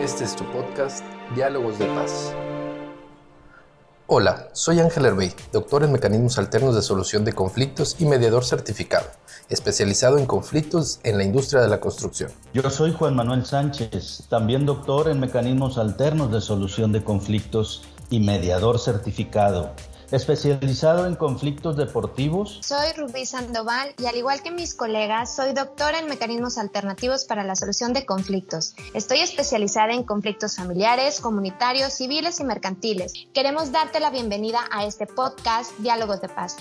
Este es tu podcast, Diálogos de Paz. Hola, soy Ángel Herbey, doctor en mecanismos alternos de solución de conflictos y mediador certificado, especializado en conflictos en la industria de la construcción. Yo soy Juan Manuel Sánchez, también doctor en mecanismos alternos de solución de conflictos y mediador certificado especializado en conflictos deportivos. Soy Rubí Sandoval y al igual que mis colegas, soy doctora en mecanismos alternativos para la solución de conflictos. Estoy especializada en conflictos familiares, comunitarios, civiles y mercantiles. Queremos darte la bienvenida a este podcast Diálogos de Paz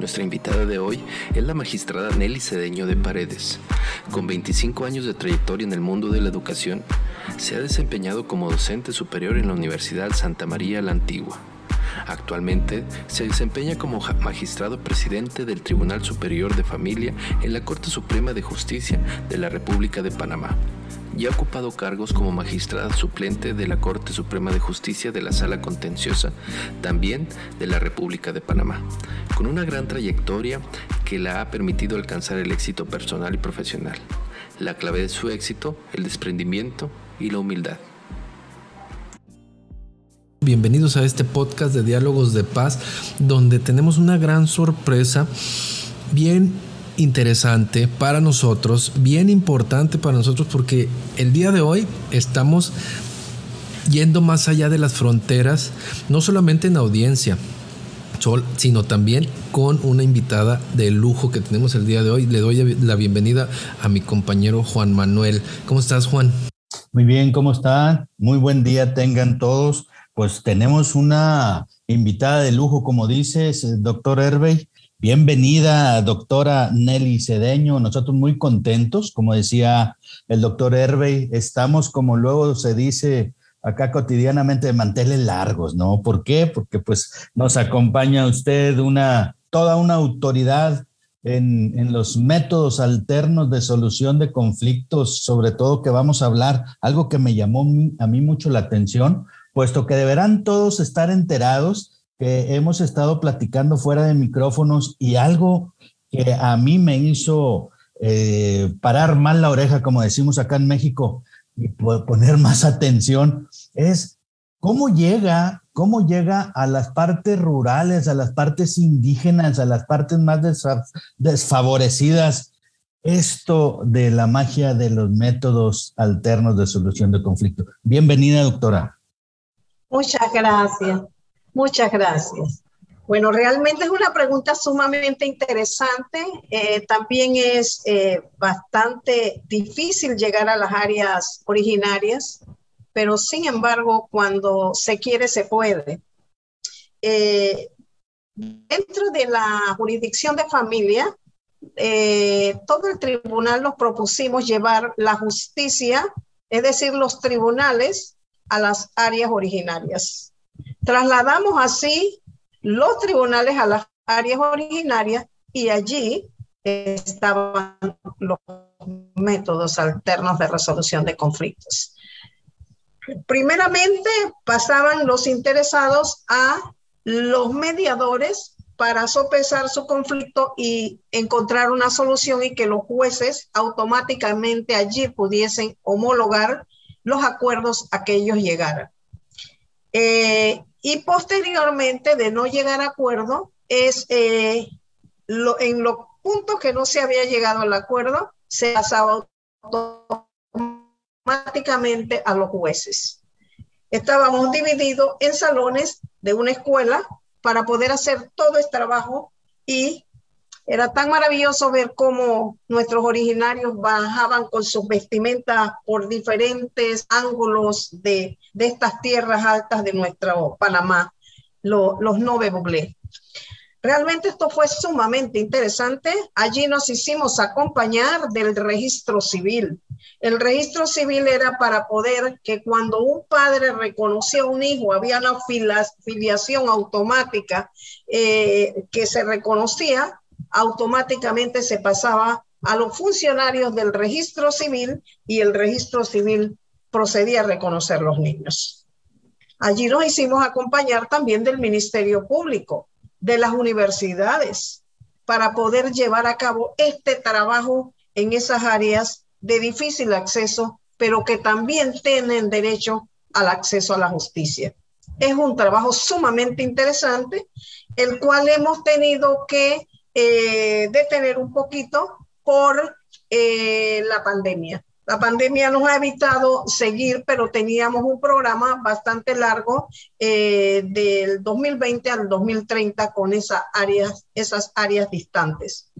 Nuestra invitada de hoy es la magistrada Nelly Cedeño de Paredes. Con 25 años de trayectoria en el mundo de la educación, se ha desempeñado como docente superior en la Universidad Santa María la Antigua. Actualmente se desempeña como magistrado presidente del Tribunal Superior de Familia en la Corte Suprema de Justicia de la República de Panamá y ha ocupado cargos como magistrada suplente de la Corte Suprema de Justicia de la Sala Contenciosa, también de la República de Panamá, con una gran trayectoria que la ha permitido alcanzar el éxito personal y profesional. La clave de su éxito, el desprendimiento y la humildad. Bienvenidos a este podcast de Diálogos de Paz, donde tenemos una gran sorpresa bien interesante para nosotros, bien importante para nosotros porque el día de hoy estamos yendo más allá de las fronteras, no solamente en audiencia, sino también con una invitada de lujo que tenemos el día de hoy. Le doy la bienvenida a mi compañero Juan Manuel. ¿Cómo estás, Juan? Muy bien, ¿cómo están? Muy buen día tengan todos. Pues tenemos una invitada de lujo, como dices, doctor Herbey. Bienvenida, doctora Nelly Cedeño. Nosotros muy contentos, como decía el doctor Hervey, estamos, como luego se dice acá cotidianamente, de manteles largos, ¿no? ¿Por qué? Porque pues nos acompaña usted una, toda una autoridad en, en, los métodos alternos de solución de conflictos, sobre todo que vamos a hablar, algo que me llamó a mí mucho la atención, puesto que deberán todos estar enterados que hemos estado platicando fuera de micrófonos y algo que a mí me hizo eh, parar mal la oreja, como decimos acá en México, y poner más atención, es cómo llega, cómo llega a las partes rurales, a las partes indígenas, a las partes más desfavorecidas esto de la magia de los métodos alternos de solución de conflicto. Bienvenida, doctora. Muchas gracias. Muchas gracias. Bueno, realmente es una pregunta sumamente interesante. Eh, también es eh, bastante difícil llegar a las áreas originarias, pero sin embargo, cuando se quiere, se puede. Eh, dentro de la jurisdicción de familia, todo el tribunal nos propusimos llevar la justicia, es decir, los tribunales, a las áreas originarias. Trasladamos así los tribunales a las áreas originarias y allí estaban los métodos alternos de resolución de conflictos. Primeramente pasaban los interesados a los mediadores para sopesar su conflicto y encontrar una solución y que los jueces automáticamente allí pudiesen homologar los acuerdos a que ellos llegaran. Eh, y posteriormente, de no llegar a acuerdo, es eh, en los puntos que no se había llegado al acuerdo, se pasaba automáticamente a los jueces. Estábamos divididos en salones de una escuela para poder hacer todo este trabajo y era tan maravilloso ver cómo nuestros originarios bajaban con sus vestimentas por diferentes ángulos de, estas tierras altas de nuestro Panamá, los nove buglés. Realmente esto fue sumamente interesante. Allí nos hicimos acompañar del registro civil. El registro civil era para poder que cuando un padre reconocía a un hijo, había una filiación automática eh, que se reconocía, automáticamente se pasaba a los funcionarios del registro civil y el registro civil procedía a reconocer los niños. Allí nos hicimos acompañar también del Ministerio Público, de las universidades, para poder llevar a cabo este trabajo en esas áreas de difícil acceso, pero que también tienen derecho al acceso a la justicia. Es un trabajo sumamente interesante, el cual hemos tenido que eh, detener un poquito por eh, la pandemia. La pandemia nos ha evitado seguir, pero teníamos un programa bastante largo eh, del 2020 al 2030 con esas áreas, esas áreas distantes.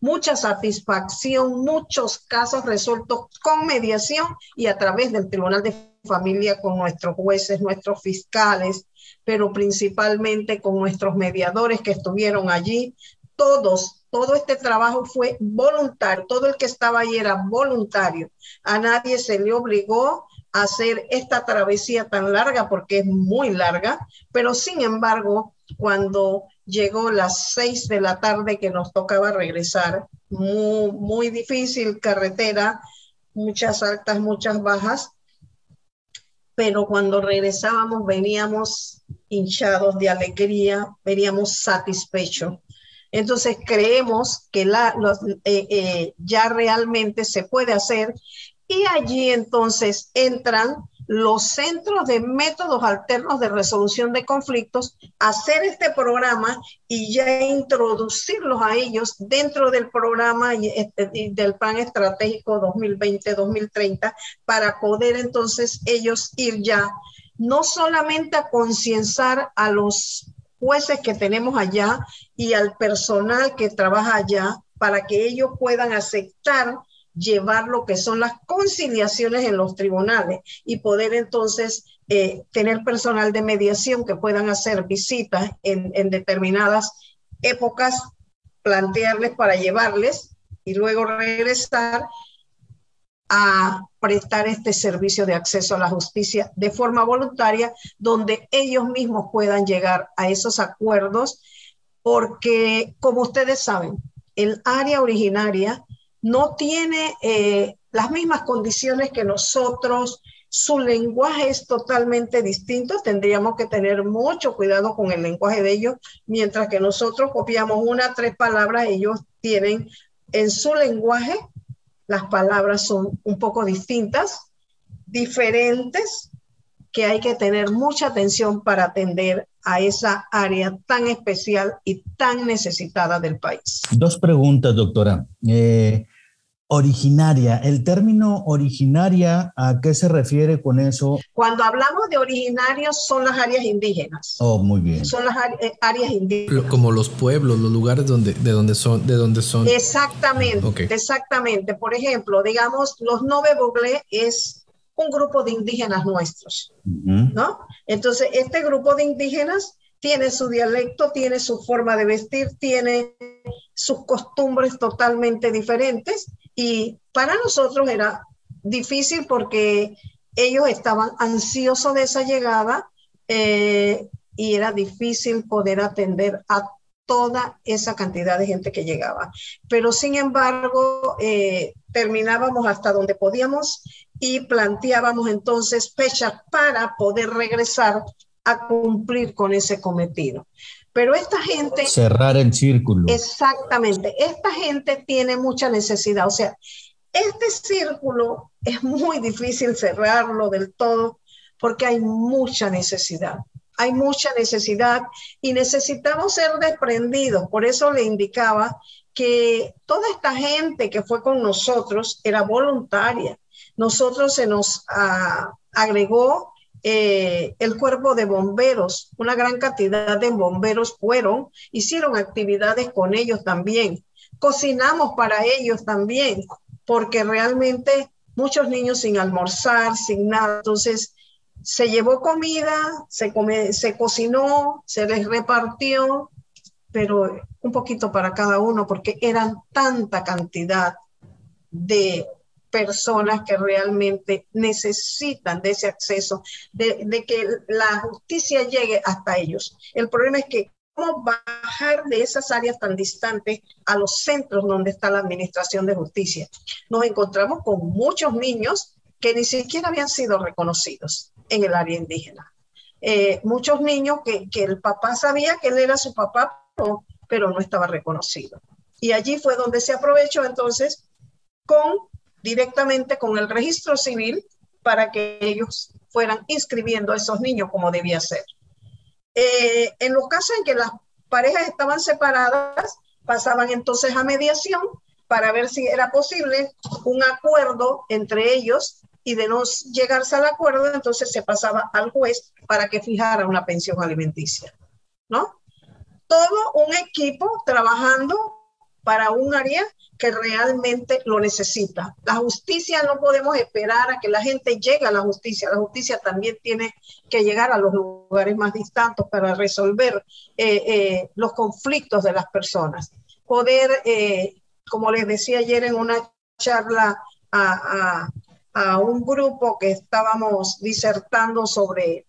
Mucha satisfacción, muchos casos resueltos con mediación y a través del Tribunal de Familia con nuestros jueces, nuestros fiscales, pero principalmente con nuestros mediadores que estuvieron allí. Todos todo este trabajo fue voluntario, todo el que estaba ahí era voluntario. A nadie se le obligó a hacer esta travesía tan larga porque es muy larga, pero sin embargo, cuando llegó las seis de la tarde que nos tocaba regresar, muy, muy difícil carretera, muchas altas, muchas bajas, pero cuando regresábamos veníamos hinchados de alegría, veníamos satisfechos entonces creemos que la, eh, eh, ya realmente se puede hacer. Y allí entonces entran los centros de métodos alternos de resolución de conflictos, hacer este programa y ya introducirlos a ellos dentro del programa y, este, del plan estratégico 2020-2030 para poder entonces ellos ir ya no solamente a concienciar a los jueces que tenemos allá y al personal que trabaja allá para que ellos puedan aceptar llevar lo que son las conciliaciones en los tribunales y poder entonces eh, tener personal de mediación que puedan hacer visitas en, en determinadas épocas, plantearles para llevarles y luego regresar a prestar este servicio de acceso a la justicia de forma voluntaria, donde ellos mismos puedan llegar a esos acuerdos, porque como ustedes saben, el área originaria no tiene eh, las mismas condiciones que nosotros, su lenguaje es totalmente distinto, tendríamos que tener mucho cuidado con el lenguaje de ellos, mientras que nosotros copiamos una, tres palabras, ellos tienen en su lenguaje las palabras son un poco distintas, diferentes, que hay que tener mucha atención para atender a esa área tan especial y tan necesitada del país. Dos preguntas, doctora. Eh, Originaria, el término originaria, ¿a qué se refiere con eso? Cuando hablamos de originarios son las áreas indígenas. Oh, muy bien. Son las eh, áreas indígenas. Como los pueblos, los lugares donde, de donde son, de donde son. Exactamente, exactamente. Por ejemplo, digamos, los Nove Boglé es un grupo de indígenas nuestros, ¿no? Entonces, este grupo de indígenas tiene su dialecto, tiene su forma de vestir, tiene sus costumbres totalmente diferentes y para nosotros era difícil porque ellos estaban ansiosos de esa llegada eh, y era difícil poder atender a toda esa cantidad de gente que llegaba. Pero sin embargo, eh, terminábamos hasta donde podíamos y planteábamos entonces fechas para poder regresar a cumplir con ese cometido. Pero esta gente... Cerrar el círculo. Exactamente. Esta gente tiene mucha necesidad. O sea, este círculo es muy difícil cerrarlo del todo porque hay mucha necesidad. Hay mucha necesidad y necesitamos ser desprendidos. Por eso le indicaba que toda esta gente que fue con nosotros era voluntaria. Nosotros se nos ah, agregó eh, el cuerpo de bomberos, una gran cantidad de bomberos fueron, hicieron actividades con ellos también, cocinamos para ellos también, porque realmente muchos niños sin almorzar, sin nada, entonces se llevó comida, se, se cocinó, se les repartió, pero un poquito para cada uno, porque eran tanta cantidad de personas que realmente necesitan de ese acceso, de, que la justicia llegue hasta ellos. El problema es que cómo bajar de esas áreas tan distantes a los centros donde está la administración de justicia. Nos encontramos con muchos niños que ni siquiera habían sido reconocidos en el área indígena. Eh, muchos niños que, que, el papá sabía que él era su papá, pero, pero no estaba reconocido. Y allí fue donde se aprovechó entonces con directamente con el registro civil para que ellos fueran inscribiendo a esos niños como debía ser. Eh, en los casos en que las parejas estaban separadas, pasaban entonces a mediación para ver si era posible un acuerdo entre ellos y de no llegarse al acuerdo, entonces se pasaba al juez para que fijara una pensión alimenticia, ¿no? Todo un equipo trabajando para un área que realmente lo necesita. La justicia no podemos esperar a que la gente llegue a la justicia. La justicia también tiene que llegar a los lugares más distantes para resolver eh, eh, los conflictos de las personas. Poder, eh, como les decía ayer en una charla a, un grupo que estábamos disertando sobre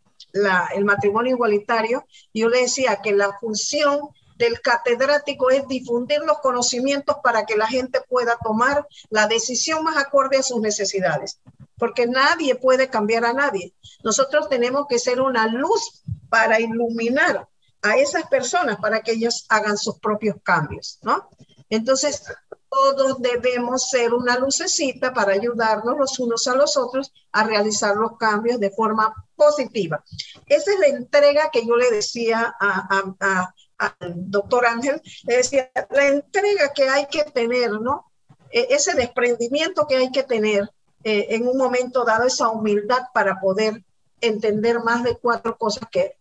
el matrimonio igualitario, yo le decía que la función del catedrático es difundir los conocimientos para que la gente pueda tomar la decisión más acorde a sus necesidades, porque nadie puede cambiar a nadie. Nosotros tenemos que ser una luz para iluminar a esas personas para que ellos hagan sus propios cambios, ¿no? Entonces, todos debemos ser una lucecita para ayudarnos los unos a los otros a realizar los cambios de forma positiva. Esa es la entrega que yo le decía a, al doctor Ángel, le decía, la entrega que hay que tener, ¿no? E, ese desprendimiento que hay que tener eh, en un momento dado, esa humildad para poder entender más de cuatro cosas que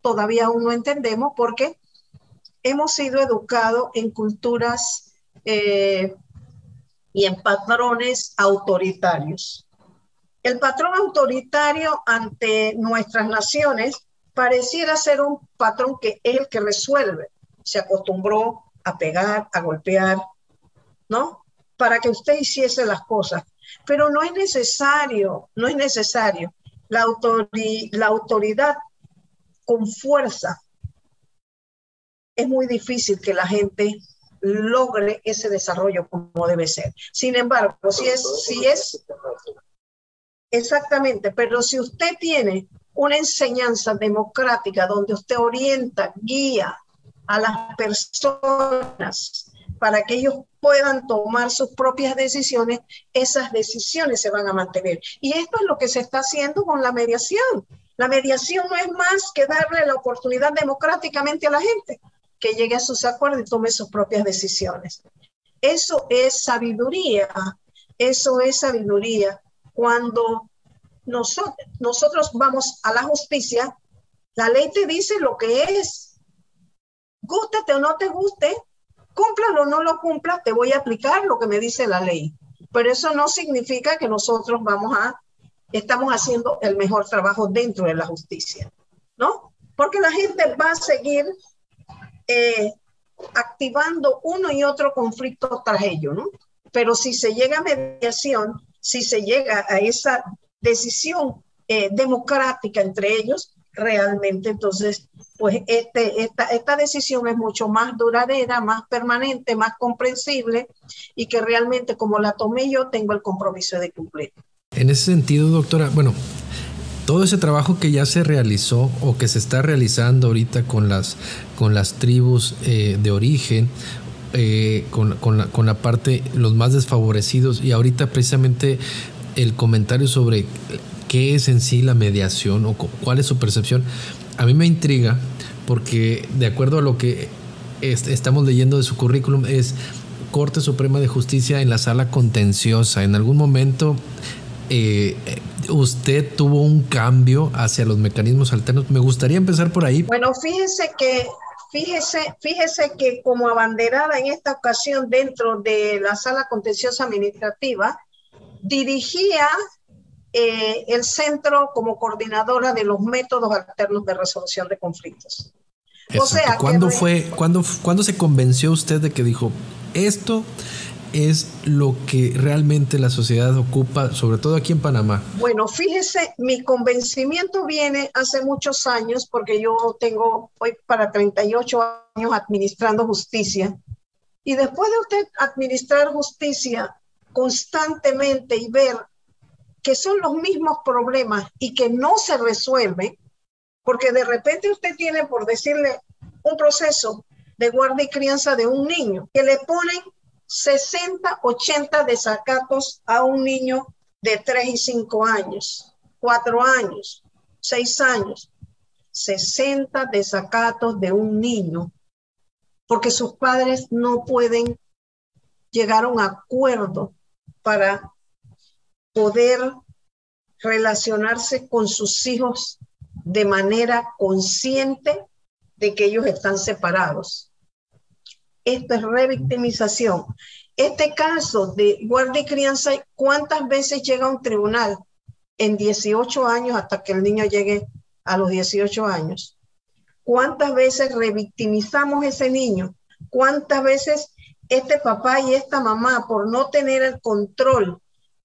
todavía aún no entendemos porque hemos sido educados en culturas eh, y en patrones autoritarios. El patrón autoritario ante nuestras naciones pareciera ser un patrón que es el que resuelve. Se acostumbró a pegar, a golpear, ¿no? Para que usted hiciese las cosas. Pero no es necesario, no es necesario. La, la autoridad con fuerza es muy difícil que la gente logre ese desarrollo como debe ser. Sin embargo, si es, si es exactamente, pero si usted tiene una enseñanza democrática donde usted orienta, guía a las personas para que ellos puedan tomar sus propias decisiones, esas decisiones se van a mantener. Y esto es lo que se está haciendo con la mediación. La mediación no es más que darle la oportunidad democráticamente a la gente que llegue a sus acuerdos y tome sus propias decisiones. Eso es sabiduría, eso es sabiduría. Cuando nosotros, vamos a la justicia, la ley te dice lo que es. Gústete o no te guste, cúmplalo o no lo cumpla, te voy a aplicar lo que me dice la ley. Pero eso no significa que nosotros vamos a, estamos haciendo el mejor trabajo dentro de la justicia, ¿no? Porque la gente va a seguir eh, activando uno y otro conflicto tras ello, ¿no? Pero si se llega a mediación, si se llega a esa decisión eh, democrática entre ellos, realmente entonces, pues este, esta, esta decisión es mucho más duradera, más permanente, más comprensible y que realmente como la tomé yo, tengo el compromiso de cumplir. En ese sentido, doctora, bueno, todo ese trabajo que ya se realizó o que se está realizando ahorita con las, con las tribus eh, de origen, eh, con, la, con, la, parte, los más desfavorecidos, y ahorita precisamente el comentario sobre qué es en sí la mediación o cuál es su percepción, a mí me intriga porque de acuerdo a lo que estamos leyendo de su currículum es Corte Suprema de Justicia en la sala contenciosa. En algún momento eh, usted tuvo un cambio hacia los mecanismos alternos. Me gustaría empezar por ahí. Bueno, fíjese que Fíjese, fíjese que como abanderada en esta ocasión dentro de la sala contenciosa administrativa, dirigía eh, el centro como coordinadora de los métodos alternos de resolución de conflictos. O sea, ¿Cuándo fue, cuándo, cuándo se convenció usted de que dijo, esto es lo que realmente la sociedad ocupa, sobre todo aquí en Panamá? Bueno, fíjese, mi convencimiento viene hace muchos años, porque yo tengo hoy para 38 años administrando justicia. Y después de usted administrar justicia, constantemente y ver que son los mismos problemas y que no se resuelven, porque de repente usted tiene, por decirle, un proceso de guardia y crianza de un niño, que le ponen 60, 80 desacatos a un niño de 3 y 5 años, 4 años, 6 años, 60 desacatos de un niño, porque sus padres no pueden llegar a un acuerdo para poder relacionarse con sus hijos de manera consciente de que ellos están separados. Esto es revictimización. Este caso de guardia y crianza, ¿cuántas veces llega a un tribunal? En 18 años hasta que el niño llegue a los 18 años. ¿Cuántas veces revictimizamos ese niño? ¿Cuántas veces este papá y esta mamá, por no tener el control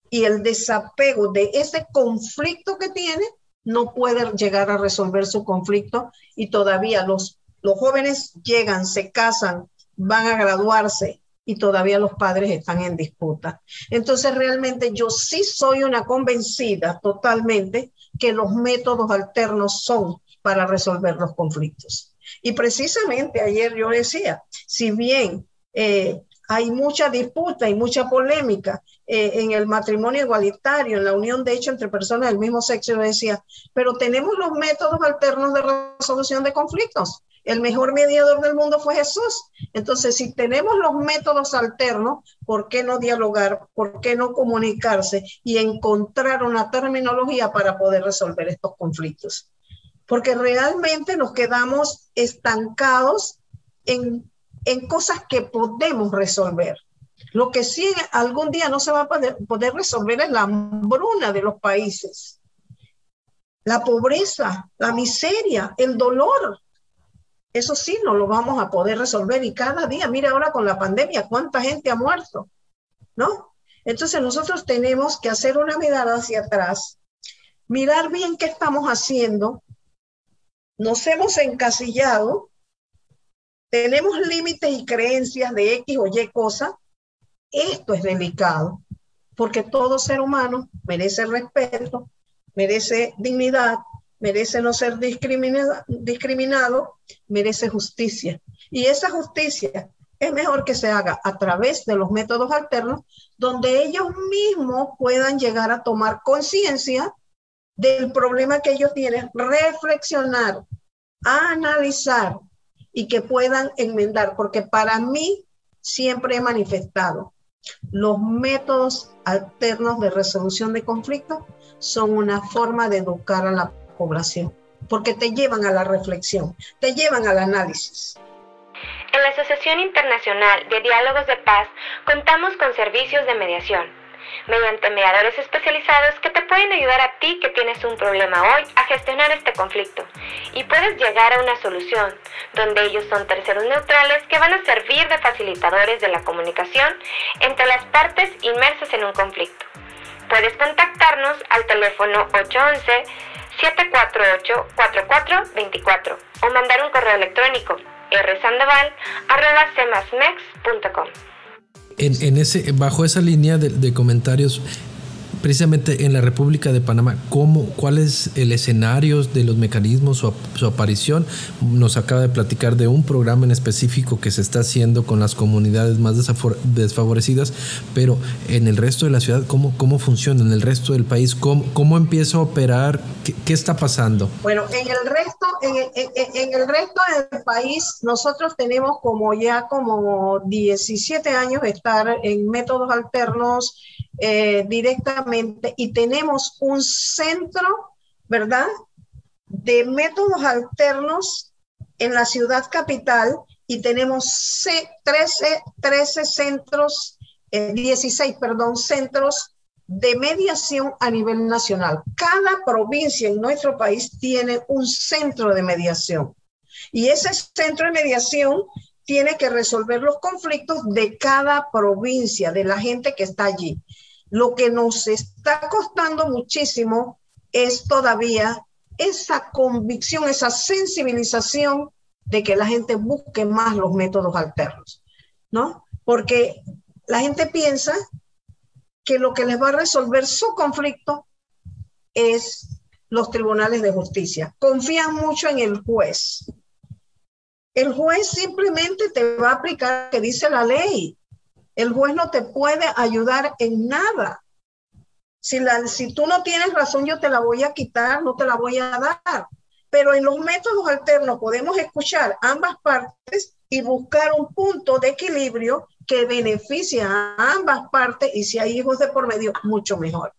y el desapego de ese conflicto que tiene, no puede llegar a resolver su conflicto y todavía los, los jóvenes llegan, se casan, van a graduarse y todavía los padres están en disputa. Entonces realmente yo sí soy una convencida totalmente que los métodos alternos son para resolver los conflictos. Y precisamente ayer yo decía, si bien eh, hay mucha disputa y mucha polémica eh, en el matrimonio igualitario, en la unión de hecho entre personas del mismo sexo, yo decía, pero tenemos los métodos alternos de resolución de conflictos. El mejor mediador del mundo fue Jesús. Entonces, si tenemos los métodos alternos, ¿por qué no dialogar? ¿Por qué no comunicarse y encontrar una terminología para poder resolver estos conflictos? Porque realmente nos quedamos estancados en en cosas que podemos resolver. Lo que sí algún día no se va a poder, resolver es la hambruna de los países, la pobreza, la miseria, el dolor. Eso sí no lo vamos a poder resolver y cada día, mira ahora con la pandemia, cuánta gente ha muerto, ¿no? Entonces nosotros tenemos que hacer una mirada hacia atrás, mirar bien qué estamos haciendo. Nos hemos encasillado tenemos límites y creencias de X o Y cosa, esto es delicado, porque todo ser humano merece respeto, merece dignidad, merece no ser discriminado, discriminado, merece justicia. Y esa justicia es mejor que se haga a través de los métodos alternos, donde ellos mismos puedan llegar a tomar conciencia del problema que ellos tienen, reflexionar, analizar y que puedan enmendar, porque para mí siempre he manifestado, los métodos alternos de resolución de conflictos son una forma de educar a la población, porque te llevan a la reflexión, te llevan al análisis. En la Asociación Internacional de Diálogos de Paz contamos con servicios de mediación mediante mediadores especializados que te pueden ayudar a ti que tienes un problema hoy a gestionar este conflicto y puedes llegar a una solución donde ellos son terceros neutrales que van a servir de facilitadores de la comunicación entre las partes inmersas en un conflicto. Puedes contactarnos al teléfono 811 748 4424 o mandar un correo electrónico rsandoval.com en, ese, bajo esa línea de, comentarios, precisamente en la República de Panamá, ¿cómo, ¿cuál es el escenario de los mecanismos, su, su, aparición? Nos acaba de platicar de un programa en específico que se está haciendo con las comunidades más desfavorecidas, pero en el resto de la ciudad, ¿cómo, cómo funciona? En el resto del país, ¿cómo, cómo empieza a operar? ¿Qué, qué está pasando? Bueno, en el resto, en, el resto del país, nosotros tenemos como ya como 17 años estar en métodos alternos eh, directamente y tenemos un centro, ¿verdad? De métodos alternos en la ciudad capital y tenemos 13, 13 centros, 16, eh, perdón, centros de mediación a nivel nacional. Cada provincia en nuestro país tiene un centro de mediación y ese centro de mediación tiene que resolver los conflictos de cada provincia, de la gente que está allí. Lo que nos está costando muchísimo es todavía esa convicción, esa sensibilización de que la gente busque más los métodos alternos, ¿no? Porque la gente piensa que lo que les va a resolver su conflicto es los tribunales de justicia. Confían mucho en el juez. El juez simplemente te va a aplicar lo que dice la ley. El juez no te puede ayudar en nada. Si, la, si tú no tienes razón, yo te la voy a quitar, no te la voy a dar. Pero en los métodos alternos podemos escuchar ambas partes y buscar un punto de equilibrio que beneficie a ambas partes y si hay hijos de por medio, mucho mejor.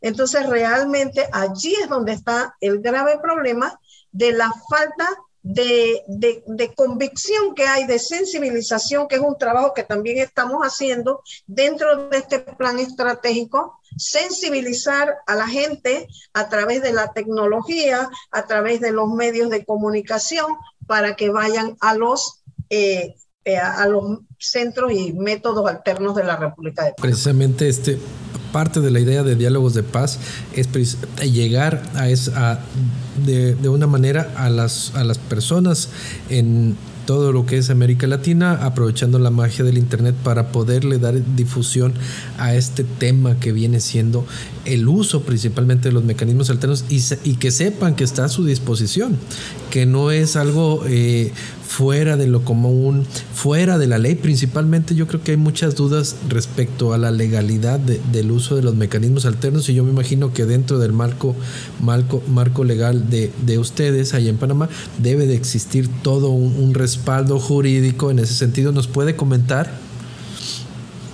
Entonces, realmente allí es donde está el grave problema de la falta de, de, convicción que hay, de sensibilización, que es un trabajo que también estamos haciendo dentro de este plan estratégico, sensibilizar a la gente a través de la tecnología, a través de los medios de comunicación, para que vayan a los, eh, eh, a los centros y métodos alternos de la República de Precisamente este parte de la idea de diálogos de paz es llegar a, esa, de, de, una manera a las, a las personas en todo lo que es América Latina, aprovechando la magia del Internet para poderle dar difusión a este tema que viene siendo el uso principalmente de los mecanismos alternos y, y que sepan que está a su disposición, que no es algo eh, fuera de lo común, fuera de la ley. Principalmente yo creo que hay muchas dudas respecto a la legalidad del uso de los mecanismos alternos y yo me imagino que dentro del marco, marco, marco legal de, de ustedes allá en Panamá debe de existir todo un respaldo jurídico en ese sentido. ¿Nos puede comentar?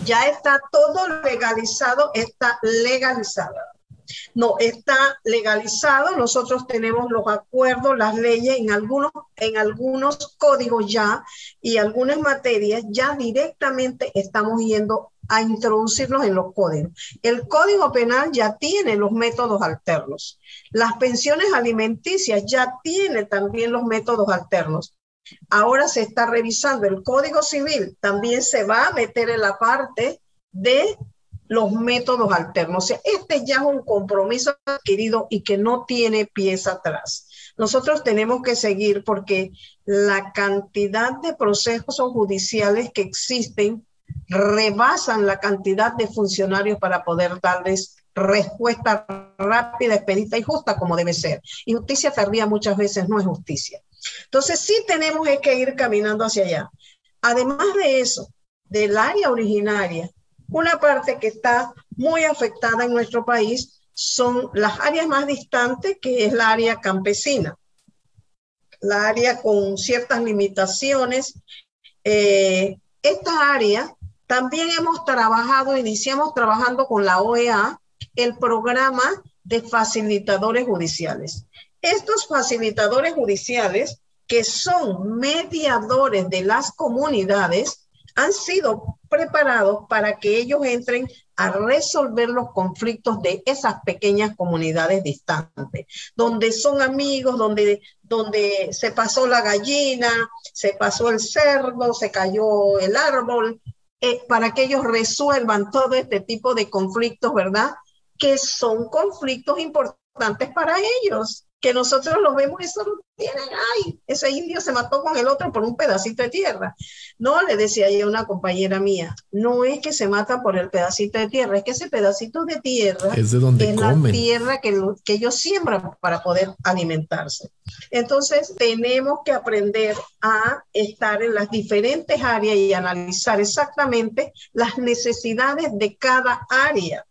Ya está todo legalizado, está legalizado. No, está legalizado. Nosotros tenemos los acuerdos, las leyes en algunos, en algunos códigos ya y algunas materias ya directamente estamos yendo a introducirlos en los códigos. El código penal ya tiene los métodos alternos. Las pensiones alimenticias ya tiene también los métodos alternos. Ahora se está revisando el código civil, también se va a meter en la parte de los métodos alternos. Este ya es un compromiso adquirido y que no tiene pies atrás. Nosotros tenemos que seguir porque la cantidad de procesos judiciales que existen rebasan la cantidad de funcionarios para poder darles respuesta rápida, expedita y justa como debe ser. Y justicia tardía muchas veces no es justicia. Entonces sí tenemos que ir caminando hacia allá. Además de eso, del área originaria, una parte que está muy afectada en nuestro país son las áreas más distantes, que es la área campesina, la área con ciertas limitaciones. Eh, esta área también hemos trabajado, iniciamos trabajando con la OEA, el programa de facilitadores judiciales. Estos facilitadores judiciales, que son mediadores de las comunidades, han sido preparados para que ellos entren a resolver los conflictos de esas pequeñas comunidades distantes, donde son amigos, donde, donde se pasó la gallina, se pasó el cerdo, se cayó el árbol, eh, para que ellos resuelvan todo este tipo de conflictos, ¿verdad? Que son conflictos importantes para ellos que nosotros lo vemos y solo tienen, ay, ese indio se mató con el otro por un pedacito de tierra. No, le decía yo a una compañera mía, no es que se mata por el pedacito de tierra, es que ese pedacito de tierra es, de donde la tierra que, que ellos siembran para poder alimentarse. Entonces, tenemos que aprender a estar en las diferentes áreas y analizar exactamente las necesidades de cada área.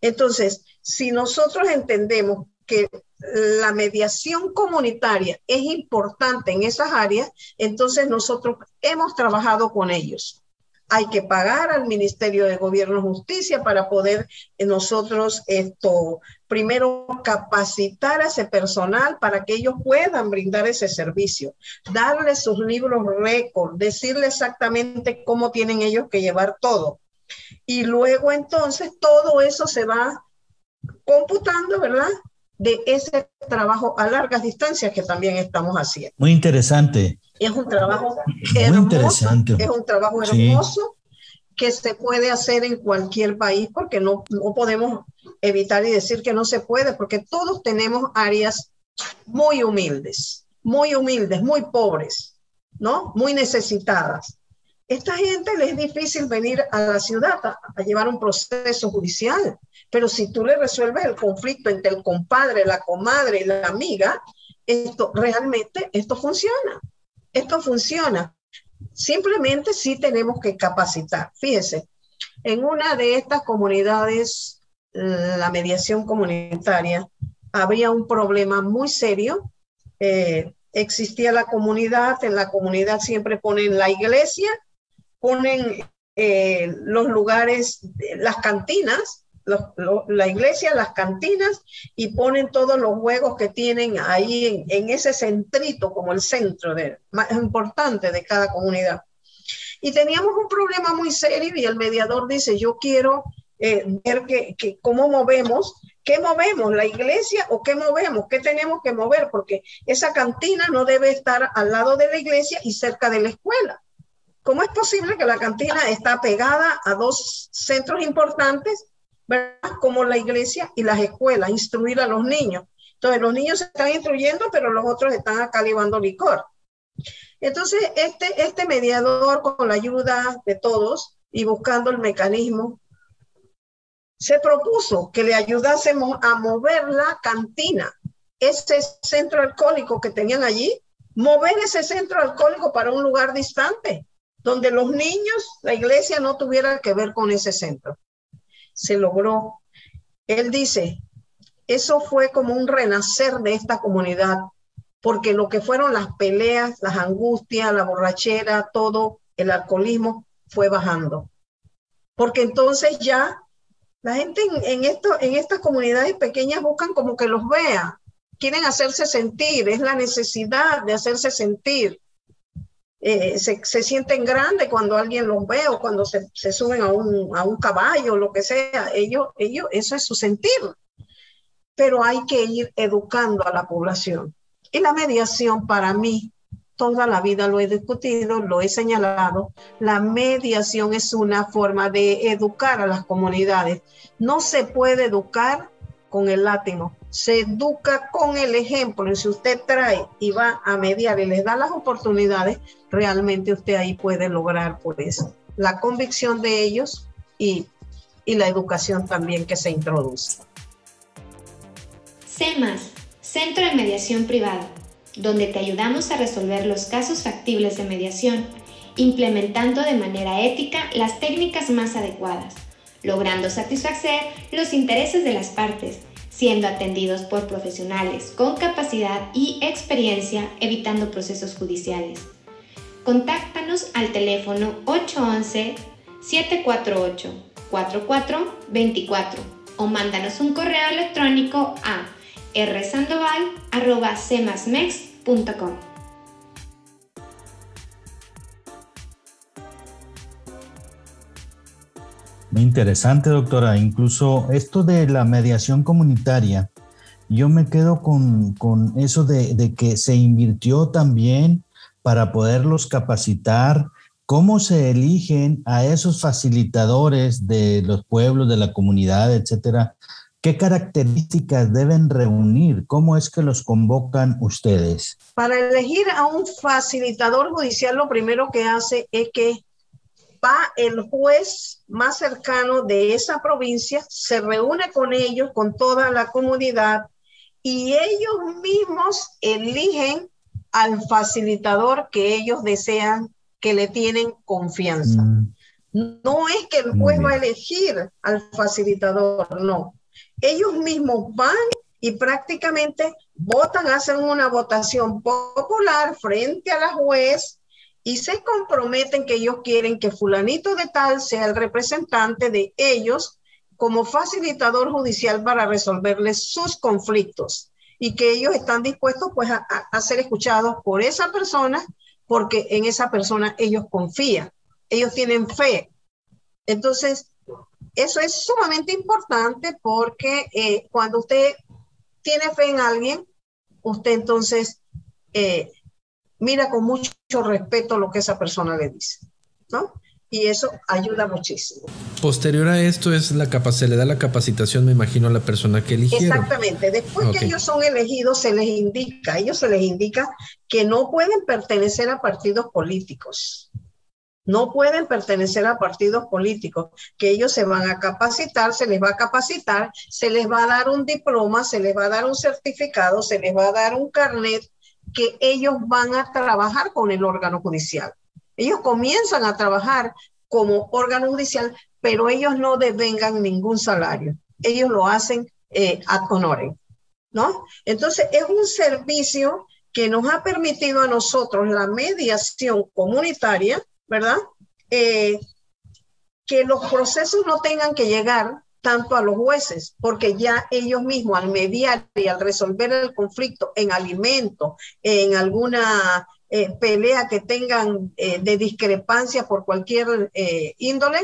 Entonces, si nosotros entendemos que la mediación comunitaria es importante en esas áreas, entonces nosotros hemos trabajado con ellos. Hay que pagar al Ministerio de Gobierno y Justicia para poder eh, nosotros esto, primero capacitar a ese personal para que ellos puedan brindar ese servicio, darles sus libros récord, decirles exactamente cómo tienen ellos que llevar todo. Y luego entonces todo eso se va computando, ¿verdad? De ese trabajo a largas distancias que también estamos haciendo. Muy interesante. Es un trabajo hermoso, Muy interesante. es un trabajo hermoso que se puede hacer en cualquier país porque no, no podemos evitar y decir que no se puede porque todos tenemos áreas muy humildes, muy humildes, muy pobres, ¿no? Muy necesitadas. Esta gente le es difícil venir a la ciudad a, llevar un proceso judicial, pero si tú le resuelves el conflicto entre el compadre, la comadre y la amiga, esto realmente, esto funciona. Esto funciona. Simplemente sí tenemos que capacitar. Fíjese, en una de estas comunidades, la mediación comunitaria, había un problema muy serio. Eh, existía la comunidad, en la comunidad siempre ponen la iglesia, ponen eh, los lugares, las cantinas, la iglesia, las cantinas y ponen todos los juegos que tienen ahí en, ese centrito como el centro de, más importante de cada comunidad. Y teníamos un problema muy serio y el mediador dice, yo quiero eh, ver que, que, cómo movemos, qué movemos, la iglesia o qué movemos, qué tenemos que mover, porque esa cantina no debe estar al lado de la iglesia y cerca de la escuela. ¿Cómo es posible que la cantina está pegada a dos centros importantes como la iglesia y las escuelas, instruir a los niños. Entonces, los niños se están instruyendo, pero los otros están acá licor. Entonces, este, este mediador, con la ayuda de todos y buscando el mecanismo, se propuso que le ayudásemos a mover la cantina, ese centro alcohólico que tenían allí, mover ese centro alcohólico para un lugar distante, donde los niños, la iglesia no tuviera que ver con ese centro se logró. Él dice, eso fue como un renacer de esta comunidad, porque lo que fueron las peleas, las angustias, la borrachera, todo el alcoholismo fue bajando. Porque entonces ya la gente en, esto, en estas comunidades pequeñas buscan como que los vea, quieren hacerse sentir, es la necesidad de hacerse sentir. Eh, se, se, sienten grandes cuando alguien los ve o cuando se, se suben a un, a un, caballo, lo que sea. Ellos, ellos, eso es su sentir. Pero hay que ir educando a la población. Y la mediación para mí, toda la vida lo he discutido, lo he señalado, la mediación es una forma de educar a las comunidades. No se puede educar con el latino, se educa con el ejemplo. Y si usted trae y va a mediar y les da las oportunidades, realmente usted ahí puede lograr por eso la convicción de ellos y, y la educación también que se introduce. CEMAS, Centro de Mediación Privada, donde te ayudamos a resolver los casos factibles de mediación, implementando de manera ética las técnicas más adecuadas, logrando satisfacer los intereses de las partes siendo atendidos por profesionales con capacidad y experiencia evitando procesos judiciales. Contáctanos al teléfono 811-748-4424 o mándanos un correo electrónico a rsandoval.cemasmex.com. interesante, doctora. Incluso esto de la mediación comunitaria, yo me quedo con, eso de, que se invirtió también para poderlos capacitar. ¿Cómo se eligen a esos facilitadores de los pueblos, de la comunidad, etcétera? ¿Qué características deben reunir? ¿Cómo es que los convocan ustedes? Para elegir a un facilitador judicial, lo primero que hace es que va el juez más cercano de esa provincia, se reúne con ellos, con toda la comunidad, y ellos mismos eligen al facilitador que ellos desean, que le tienen confianza. Mm. No es que el juez va a elegir al facilitador, no. Ellos mismos van y prácticamente votan, hacen una votación popular frente a la juez y se comprometen que ellos quieren que fulanito de tal sea el representante de ellos como facilitador judicial para resolverles sus conflictos y que ellos están dispuestos pues a, ser escuchados por esa persona porque en esa persona ellos confían, ellos tienen fe. Entonces, eso es sumamente importante porque eh, cuando usted tiene fe en alguien, usted entonces eh, mira con mucho respeto lo que esa persona le dice, ¿no? Y eso ayuda muchísimo. Posterior a esto es la se le da la capacitación, me imagino, a la persona que eligieron. Exactamente. Después que ellos son elegidos, se les indica, ellos se les indica que no pueden pertenecer a partidos políticos. no pueden pertenecer a partidos políticos, que ellos se van a capacitar, se les va a capacitar, se les va a dar un diploma, se les va a dar un certificado, se les va a dar un carnet que ellos van a trabajar con el órgano judicial. Ellos comienzan a trabajar como órgano judicial, pero ellos no devengan ningún salario. Ellos lo hacen eh, ad honorem, ¿no? Entonces, es un servicio que nos ha permitido a nosotros la mediación comunitaria, ¿verdad? Eh, que los procesos no tengan que llegar tanto a los jueces, porque ya ellos mismos al mediar y al resolver el conflicto en alimento, en alguna eh, pelea que tengan eh, de discrepancia por cualquier índole,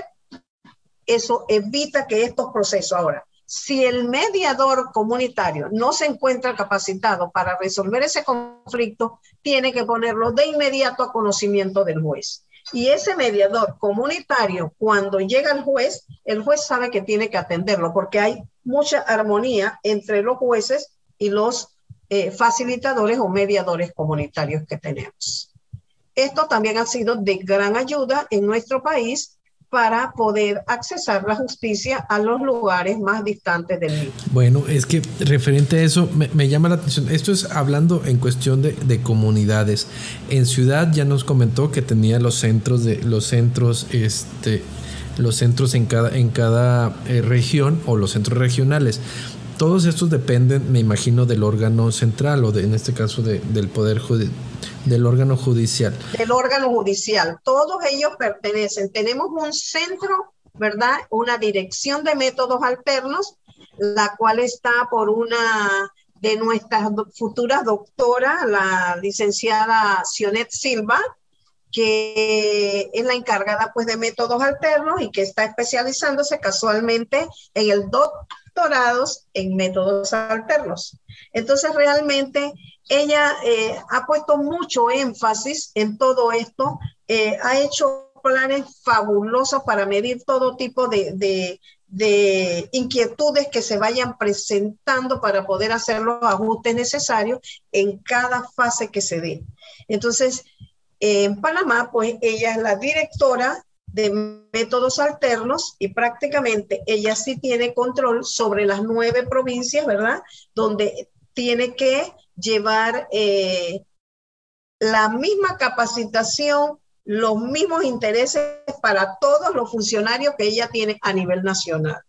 eso evita que estos procesos ahora, si el mediador comunitario no se encuentra capacitado para resolver ese conflicto, tiene que ponerlo de inmediato a conocimiento del juez. Y ese mediador comunitario, cuando llega al juez, el juez sabe que tiene que atenderlo porque hay mucha armonía entre los jueces y los eh, facilitadores o mediadores comunitarios que tenemos. Esto también ha sido de gran ayuda en nuestro país para poder accesar la justicia a los lugares más distantes del mismo. Bueno, es que referente a eso me, llama la atención. Esto es hablando en cuestión de, comunidades. En ciudad ya nos comentó que tenía los centros de los centros, este, los centros en cada en cada eh, región o los centros regionales. Todos estos dependen, me imagino, del órgano central o de, en este caso del poder judicial del órgano judicial. Del órgano judicial. Todos ellos pertenecen. Tenemos un centro, ¿verdad? Una dirección de métodos alternos, la cual está por una de nuestras futuras doctoras, la licenciada Sionet Silva, que es la encargada pues de métodos alternos y que está especializándose casualmente en el doctorados en métodos alternos. Entonces realmente ella eh, ha puesto mucho énfasis en todo esto, eh, ha hecho planes fabulosos para medir todo tipo de, inquietudes que se vayan presentando para poder hacer los ajustes necesarios en cada fase que se dé. Entonces, en Panamá, pues ella es la directora de métodos alternos y prácticamente ella sí tiene control sobre las nueve provincias, ¿verdad? Donde tiene que llevar eh, la misma capacitación, los mismos intereses para todos los funcionarios que ella tiene a nivel nacional.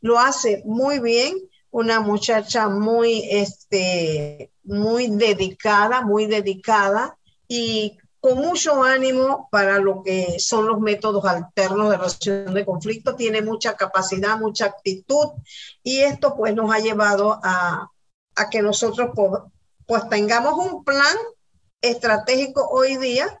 Lo hace muy bien, una muchacha muy, este, muy dedicada, muy dedicada y con mucho ánimo para lo que son los métodos alternos de resolución de conflicto, tiene mucha capacidad, mucha actitud y esto pues nos ha llevado a, a que nosotros pues tengamos un plan estratégico hoy día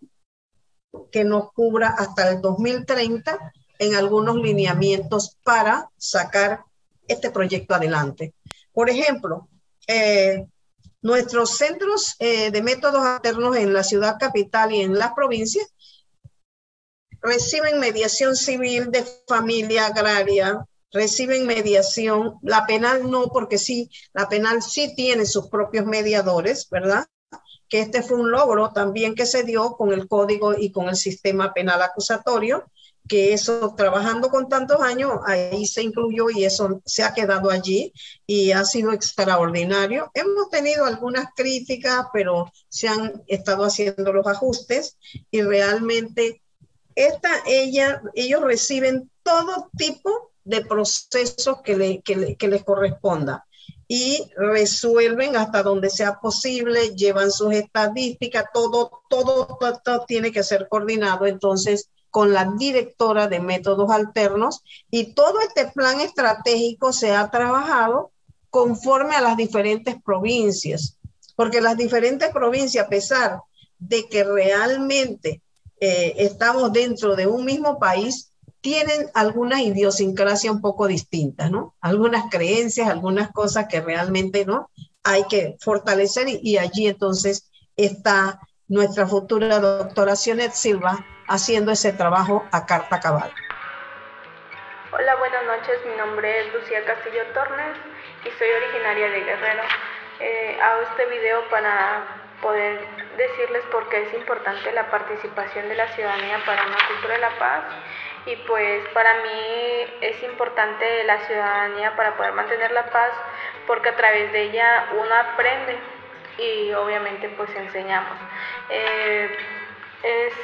que nos cubra hasta el 2030 en algunos lineamientos para sacar este proyecto adelante. Por ejemplo, eh, nuestros centros eh, de métodos alternos en la ciudad capital y en las provincias reciben mediación civil de familia agraria, reciben mediación, la penal no, porque sí, la penal sí tiene sus propios mediadores, ¿verdad? Que este fue un logro también que se dio con el código y con el sistema penal acusatorio, que eso trabajando con tantos años, ahí se incluyó y eso se ha quedado allí y ha sido extraordinario. Hemos tenido algunas críticas, pero se han estado haciendo los ajustes y realmente esta, ella, ellos reciben todo tipo de procesos que, le, que, les corresponda. Y resuelven hasta donde sea posible, llevan sus estadísticas, todo, todo, todo, tiene que ser coordinado entonces con la directora de métodos alternos. Y todo este plan estratégico se ha trabajado conforme a las diferentes provincias, porque las diferentes provincias, a pesar de que realmente eh, estamos dentro de un mismo país, tienen algunas idiosincrasias un poco distintas, ¿no? Algunas creencias, algunas cosas que realmente, ¿no? Hay que fortalecer y, allí entonces está nuestra futura doctora Sionet Silva haciendo ese trabajo a carta cabal. Hola, buenas noches. Mi nombre es Lucía Castillo Tornes y soy originaria de Guerrero. Eh, hago este video para poder decirles por qué es importante la participación de la ciudadanía para una cultura de la paz y pues para mí es importante la ciudadanía para poder mantener la paz porque a través de ella uno aprende y obviamente pues enseñamos. Eh, es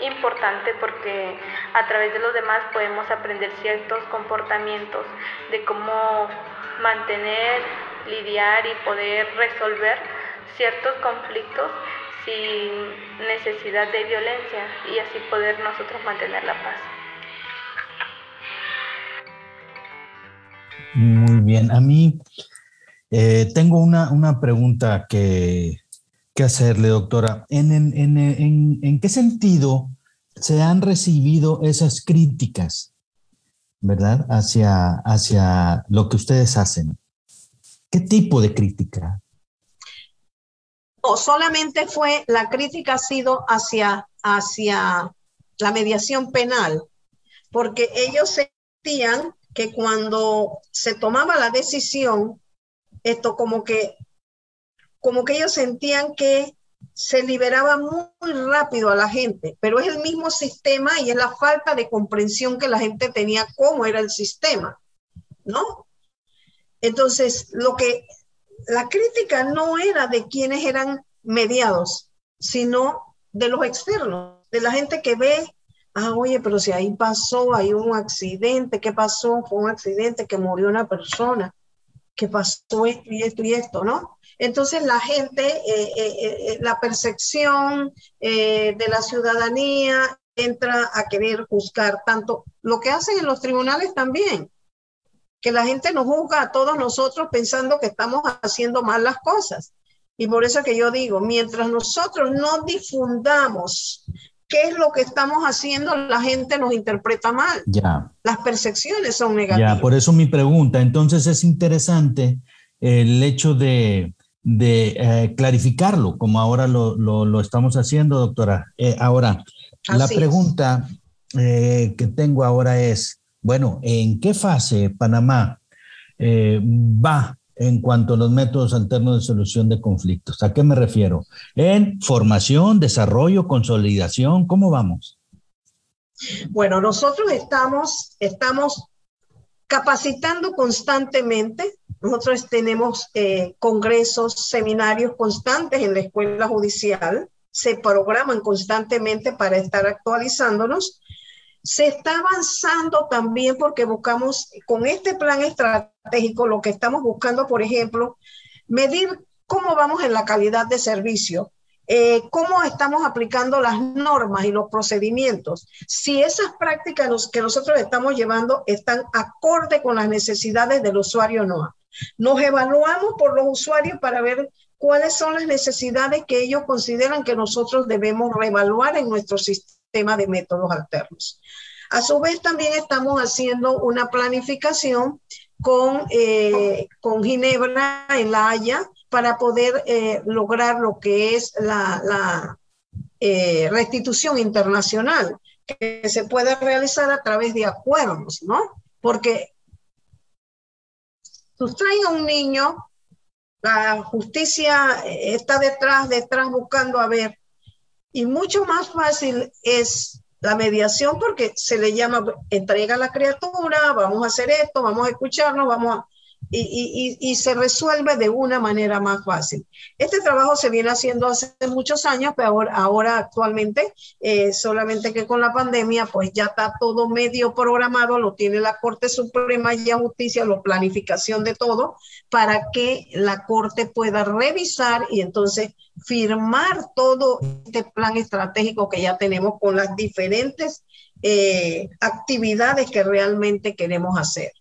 importante porque a través de los demás podemos aprender ciertos comportamientos de cómo mantener, lidiar y poder resolver ciertos conflictos sin necesidad de violencia y así poder nosotros mantener la paz. Bien, a mí eh, tengo una, una pregunta que, que, hacerle, doctora. ¿En, en, en, ¿En qué sentido se han recibido esas críticas, verdad, hacia, hacia lo que ustedes hacen? ¿Qué tipo de crítica? No, solamente fue, la crítica ha sido hacia, hacia la mediación penal, porque ellos sentían que cuando se tomaba la decisión, esto como que, como que ellos sentían que se liberaba muy rápido a la gente, pero es el mismo sistema y es la falta de comprensión que la gente tenía cómo era el sistema, ¿no? Entonces, lo que la crítica no era de quienes eran mediados, sino de los externos, de la gente que ve, ah, oye, pero si ahí pasó, hay un accidente, ¿qué pasó? Fue un accidente que murió una persona, que pasó esto y esto y esto, ¿no? Entonces la gente, eh, eh, eh, la percepción de la ciudadanía entra a querer juzgar tanto lo que hacen en los tribunales también, que la gente nos juzga a todos nosotros pensando que estamos haciendo mal las cosas. Y por eso que yo digo, mientras nosotros no difundamos qué es lo que estamos haciendo, la gente nos interpreta mal. Ya. Las percepciones son negativas. Ya, por eso mi pregunta. Entonces es interesante el hecho de, de eh, clarificarlo, como ahora lo, lo, lo estamos haciendo, doctora. Eh, ahora, la pregunta eh, que tengo ahora es, bueno, ¿en qué fase Panamá va en cuanto a los métodos alternos de solución de conflictos. ¿A qué me refiero? En formación, desarrollo, consolidación, ¿cómo vamos? Bueno, nosotros estamos, estamos capacitando constantemente. Nosotros tenemos eh, congresos, seminarios constantes en la escuela judicial. Se programan constantemente para estar actualizándonos se está avanzando también porque buscamos, con este plan estratégico, lo que estamos buscando, por ejemplo, medir cómo vamos en la calidad de servicio, eh, cómo estamos aplicando las normas y los procedimientos, si esas prácticas que nosotros estamos llevando están acorde con las necesidades del usuario o no. Nos evaluamos por los usuarios para ver cuáles son las necesidades que ellos consideran que nosotros debemos reevaluar en nuestro sistema tema de métodos alternos. A su vez, también estamos haciendo una planificación con, eh, con Ginebra en La Haya para poder eh, lograr lo que es la, eh, restitución internacional, que se pueda realizar a través de acuerdos, ¿no? Porque sustraen a un niño, la justicia está detrás, detrás buscando a ver y mucho más fácil es la mediación porque se le llama entrega a la criatura, vamos a hacer esto, vamos a escucharnos, vamos a y, se resuelve de una manera más fácil. Este trabajo se viene haciendo hace muchos años, pero ahora, actualmente, eh, solamente que con la pandemia, pues ya está todo medio programado, lo tiene la Corte Suprema y Justicia, la planificación de todo, para que la Corte pueda revisar y entonces firmar todo este plan estratégico que ya tenemos con las diferentes eh, actividades que realmente queremos hacer.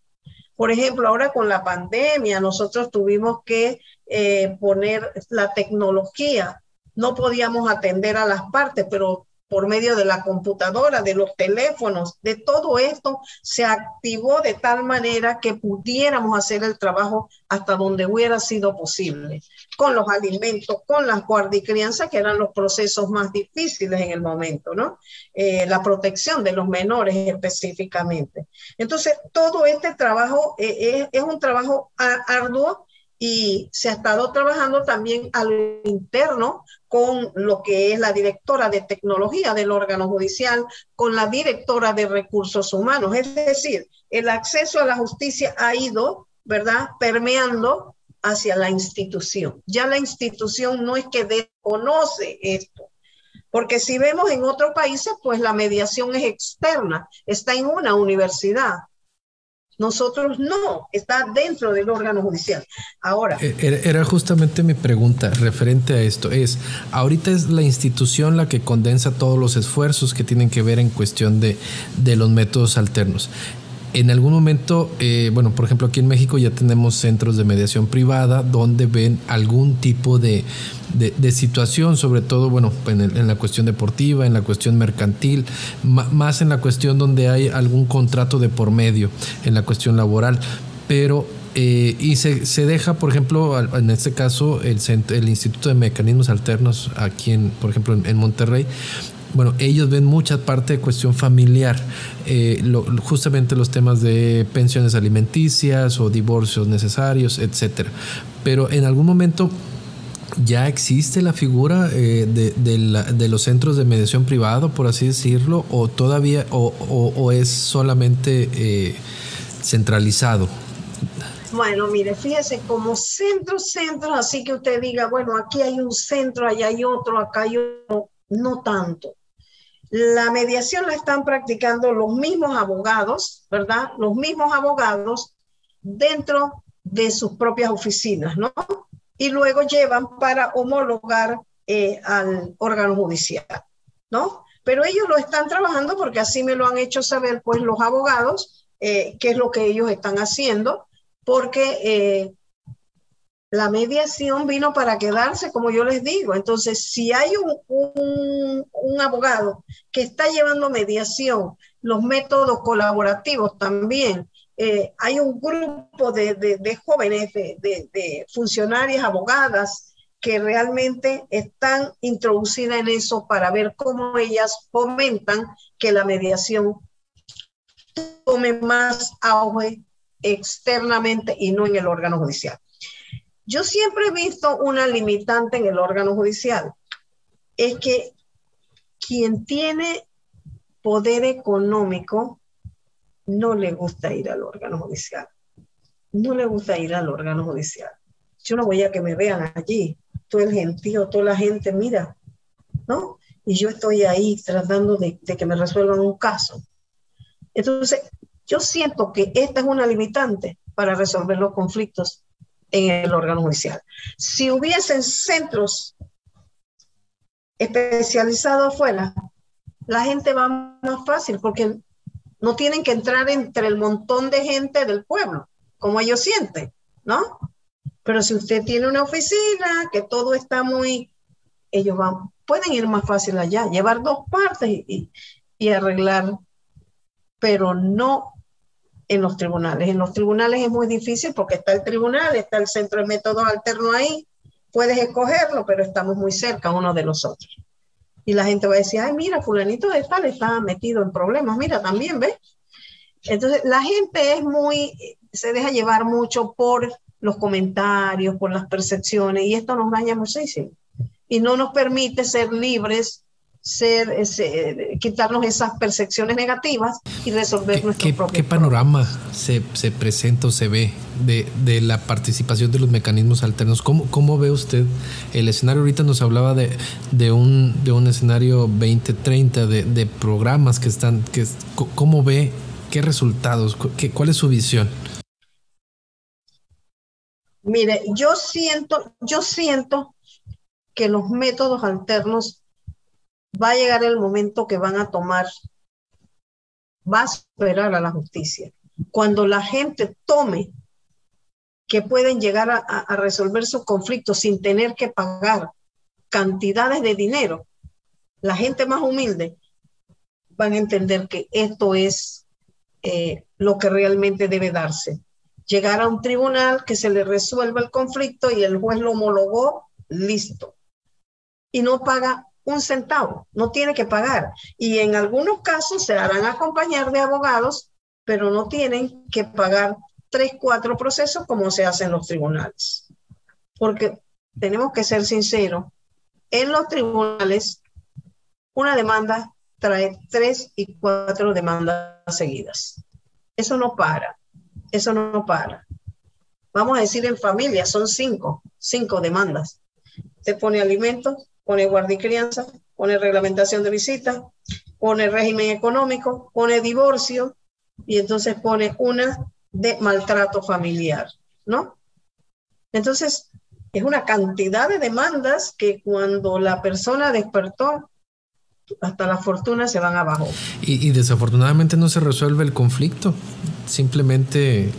Por ejemplo, ahora con la pandemia, nosotros tuvimos que eh, poner la tecnología. No podíamos atender a las partes, pero por medio de la computadora, de los teléfonos, de todo esto, se activó de tal manera que pudiéramos hacer el trabajo hasta donde hubiera sido posible, con los alimentos, con las guardicrianzas, que eran los procesos más difíciles en el momento, ¿no? Eh, la protección de los menores específicamente. Entonces, todo este trabajo eh, es, es un trabajo arduo y se ha estado trabajando también al interno con lo que es la directora de tecnología del órgano judicial, con la directora de recursos humanos. Es decir, el acceso a la justicia ha ido, ¿verdad?, permeando hacia la institución. Ya la institución no es que desconoce esto, porque si vemos en otros países, pues la mediación es externa, está en una universidad. Nosotros no, está dentro del órgano judicial. Ahora. Eh, era justamente mi pregunta referente a esto. Es, ahorita es la institución la que condensa todos los esfuerzos que tienen que ver en cuestión de, de los métodos alternos en algún momento, eh, bueno, por ejemplo, aquí en México ya tenemos centros de mediación privada donde ven algún tipo de, situación, sobre todo, bueno, en, la cuestión deportiva, en la cuestión mercantil, más en la cuestión donde hay algún contrato de por medio, en la cuestión laboral. Pero eh, y se, deja, por ejemplo, en este caso, el, el Instituto de Mecanismos Alternos aquí, en, por ejemplo, en Monterrey, bueno, ellos ven mucha parte de cuestión familiar, eh, justamente los temas de pensiones alimenticias o divorcios necesarios, etcétera. Pero en algún momento ya existe la figura eh, de, los centros de mediación privado, por así decirlo, o todavía, o, es solamente eh, centralizado. Bueno, mire, fíjese, como centro, centro, así que usted diga, bueno, aquí hay un centro, allá hay otro, acá hay otro, no tanto. La mediación la están practicando los mismos abogados, ¿verdad? Los mismos abogados dentro de sus propias oficinas, ¿no? Y luego llevan para homologar eh, al órgano judicial, ¿no? Pero ellos lo están trabajando porque así me lo han hecho saber, pues, los abogados, eh, qué es lo que ellos están haciendo, porque eh, la mediación vino para quedarse, como yo les digo. Entonces, si hay un, abogado que está llevando mediación, los métodos colaborativos también, eh, hay un grupo de, jóvenes, de, de, funcionarias, abogadas, que realmente están introducidas en eso para ver cómo ellas fomentan que la mediación tome más auge externamente y no en el órgano judicial. Yo siempre he visto una limitante en el órgano judicial, es que quien tiene poder económico no le gusta ir al órgano judicial. No le gusta ir al órgano judicial. Yo no voy a que me vean allí, todo el gentío, toda la gente, mira, ¿no? Y yo estoy ahí tratando de, de que me resuelvan un caso. Entonces, yo siento que esta es una limitante para resolver los conflictos en el órgano judicial. Si hubiesen centros especializados afuera, la gente va más fácil porque no tienen que entrar entre el montón de gente del pueblo, como ellos sienten, ¿no? Pero si usted tiene una oficina, que todo está muy, ellos van, pueden ir más fácil allá, llevar dos partes y, y arreglar, pero no en los tribunales. En los tribunales es muy difícil porque está el tribunal, está el centro de métodos alternos ahí, puedes escogerlo, pero estamos muy cerca uno de los otros. Y la gente va a decir, ay, mira, fulanito de tal está metido en problemas, mira, también, ¿ves? Entonces, la gente es muy, se deja llevar mucho por los comentarios, por las percepciones, y esto nos daña muchísimo. Y no nos permite ser libres ser, ese, quitarnos esas percepciones negativas y resolver ¿Qué, nuestro propio ¿Qué panorama se, se, presenta o se ve de, de, la participación de los mecanismos alternos? ¿Cómo, ¿Cómo, ve usted el escenario? Ahorita nos hablaba de, de, un, de un escenario 2030, de, de programas que están, que, ¿cómo ve? ¿Qué resultados? Qué, ¿Cuál es su visión? Mire, yo siento, yo siento que los métodos alternos va a llegar el momento que van a tomar, va a esperar a la justicia. Cuando la gente tome que pueden llegar a, resolver sus conflictos sin tener que pagar cantidades de dinero, la gente más humilde van a entender que esto es eh, lo que realmente debe darse. Llegar a un tribunal que se le resuelva el conflicto y el juez lo homologó, listo. Y no paga un centavo, no tiene que pagar. Y en algunos casos se harán acompañar de abogados, pero no tienen que pagar tres, cuatro procesos como se hace en los tribunales. porque tenemos que ser sinceros, en los tribunales una demanda trae tres y cuatro demandas seguidas. Eso no para, eso no para. Vamos a decir en familia, son cinco, cinco demandas. Se pone alimentos, pone guardia y crianza, pone reglamentación de visita, pone régimen económico, pone divorcio y entonces pone una de maltrato familiar, ¿no? Entonces, es una cantidad de demandas que cuando la persona despertó, hasta la fortuna se van abajo. Y, desafortunadamente no se resuelve el conflicto, simplemente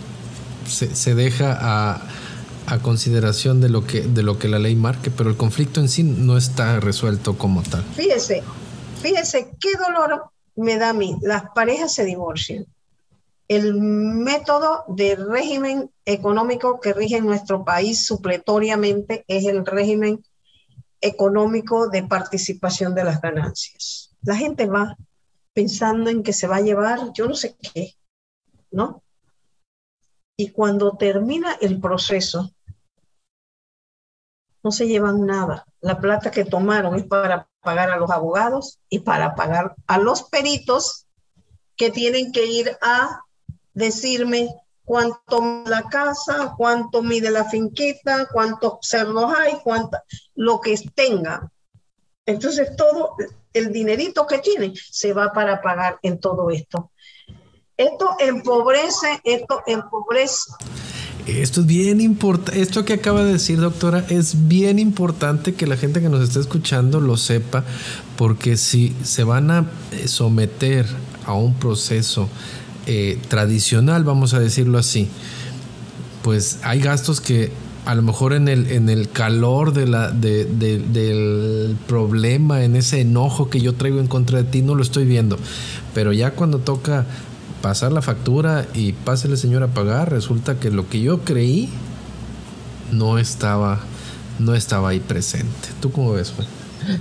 se, deja a, a, consideración de lo, que, de lo que la ley marque, pero el conflicto en sí no está resuelto como tal. Fíjese, fíjese qué dolor me da a mí. Las parejas se divorcian el método de régimen económico que rige en nuestro país supletoriamente es el régimen económico de participación de las ganancias. La gente va pensando en que se va a llevar yo no sé qué, ¿no? Y cuando termina el proceso, no se llevan nada. La plata que tomaron es para pagar a los abogados y para pagar a los peritos que tienen que ir a decirme cuánto la casa, cuánto mide la finquita, cuántos cerdos hay, cuánto, lo que tenga. Entonces todo el dinerito que tiene se va para pagar en todo esto. Esto empobrece, esto empobrece. Esto es bien importante, esto que acaba de decir doctora, es bien importante que la gente que nos está escuchando lo sepa, porque si se van a someter a un proceso eh, tradicional, vamos a decirlo así, pues hay gastos que a lo mejor en el, en el calor de del problema, en ese enojo que yo traigo en contra de ti, no lo estoy viendo. Pero ya cuando toca pasar la factura y pásele señor a pagar, resulta que lo que yo creí no estaba, no estaba ahí presente. ¿Tú cómo ves,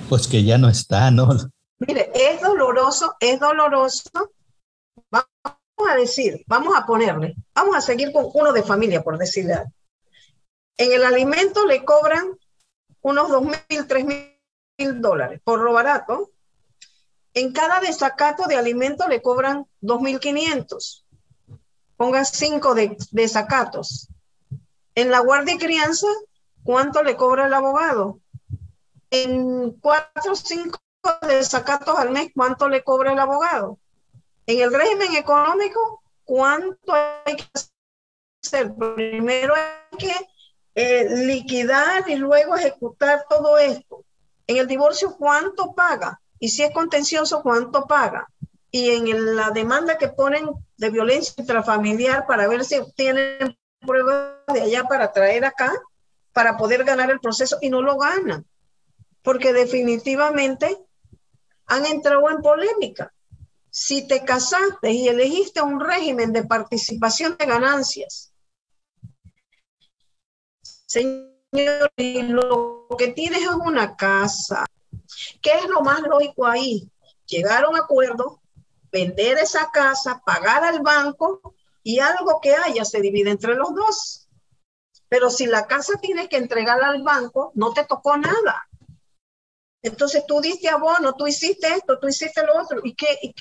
Pues que ya no está, ¿no? Mire, es doloroso, es doloroso a decir, vamos a ponerle, vamos a seguir con uno de familia, por decirle En el alimento le cobran unos dos mil, tres mil dólares por lo barato. En cada desacato de alimento le cobran dos mil quinientos. Ponga cinco de desacatos. En la guardia y crianza, ¿cuánto le cobra el abogado? En cuatro o cinco desacatos al mes, ¿cuánto le cobra el abogado? En el régimen económico, ¿cuánto hay que hacer? Primero hay que eh, liquidar y luego ejecutar todo esto. En el divorcio, ¿cuánto paga? Y si es contencioso, ¿cuánto paga? Y en la demanda que ponen de violencia intrafamiliar para ver si obtienen pruebas de allá para traer acá, para poder ganar el proceso y no lo ganan, porque definitivamente han entrado en polémica si te casaste y elegiste un régimen de participación de ganancias, señor, y lo que tienes es una casa, ¿qué es lo más lógico ahí? Llegar a un acuerdo, vender esa casa, pagar al banco y algo que haya se divide entre los dos. Pero si la casa tienes que entregarla al banco, no te tocó nada. Entonces tú diste abono, tú hiciste esto, tú hiciste lo otro. ¿Y qué,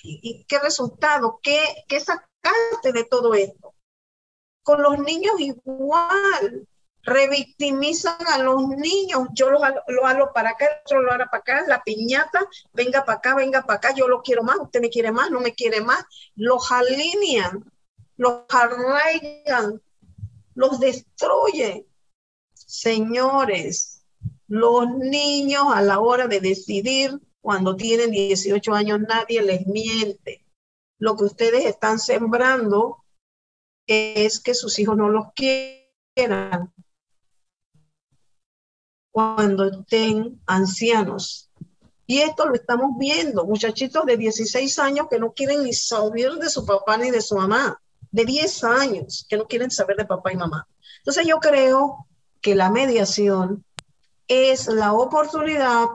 qué resultado? ¿Qué, ¿Qué sacaste de todo esto? Con los niños igual. Revictimizan a los niños. Yo lo, lo para acá, otro lo hará para acá. La piñata, venga para acá, venga para acá. Yo lo quiero más, usted me quiere más, no me quiere más. Los alinean, los arraigan, los destruyen. Señores, los niños a la hora de decidir, cuando tienen 18 años, nadie les miente. Lo que ustedes están sembrando es que sus hijos no los quieran cuando estén ancianos. Y esto lo estamos viendo, muchachitos de 16 años que no quieren ni saber de su papá ni de su mamá, de 10 años que no quieren saber de papá y mamá. Entonces yo creo que la mediación es la oportunidad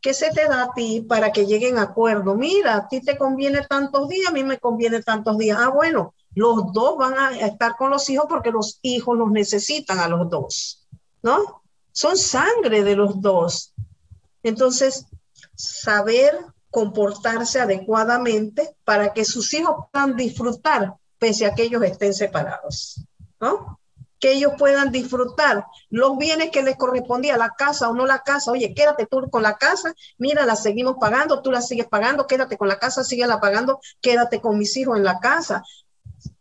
que se te da a ti para que lleguen a acuerdo. Mira, a ti te conviene tantos días, a mí me conviene tantos días. Ah, bueno, los dos van a estar con los hijos porque los hijos los necesitan a los dos, ¿no? Son sangre de los dos. Entonces, saber comportarse adecuadamente para que sus hijos puedan disfrutar pese a que ellos estén separados, ¿no? Que ellos puedan disfrutar los bienes que les correspondía, la casa o no la casa. Oye, quédate tú con la casa, mira, la seguimos pagando, tú la sigues pagando, quédate con la casa, la pagando, quédate con mis hijos en la casa.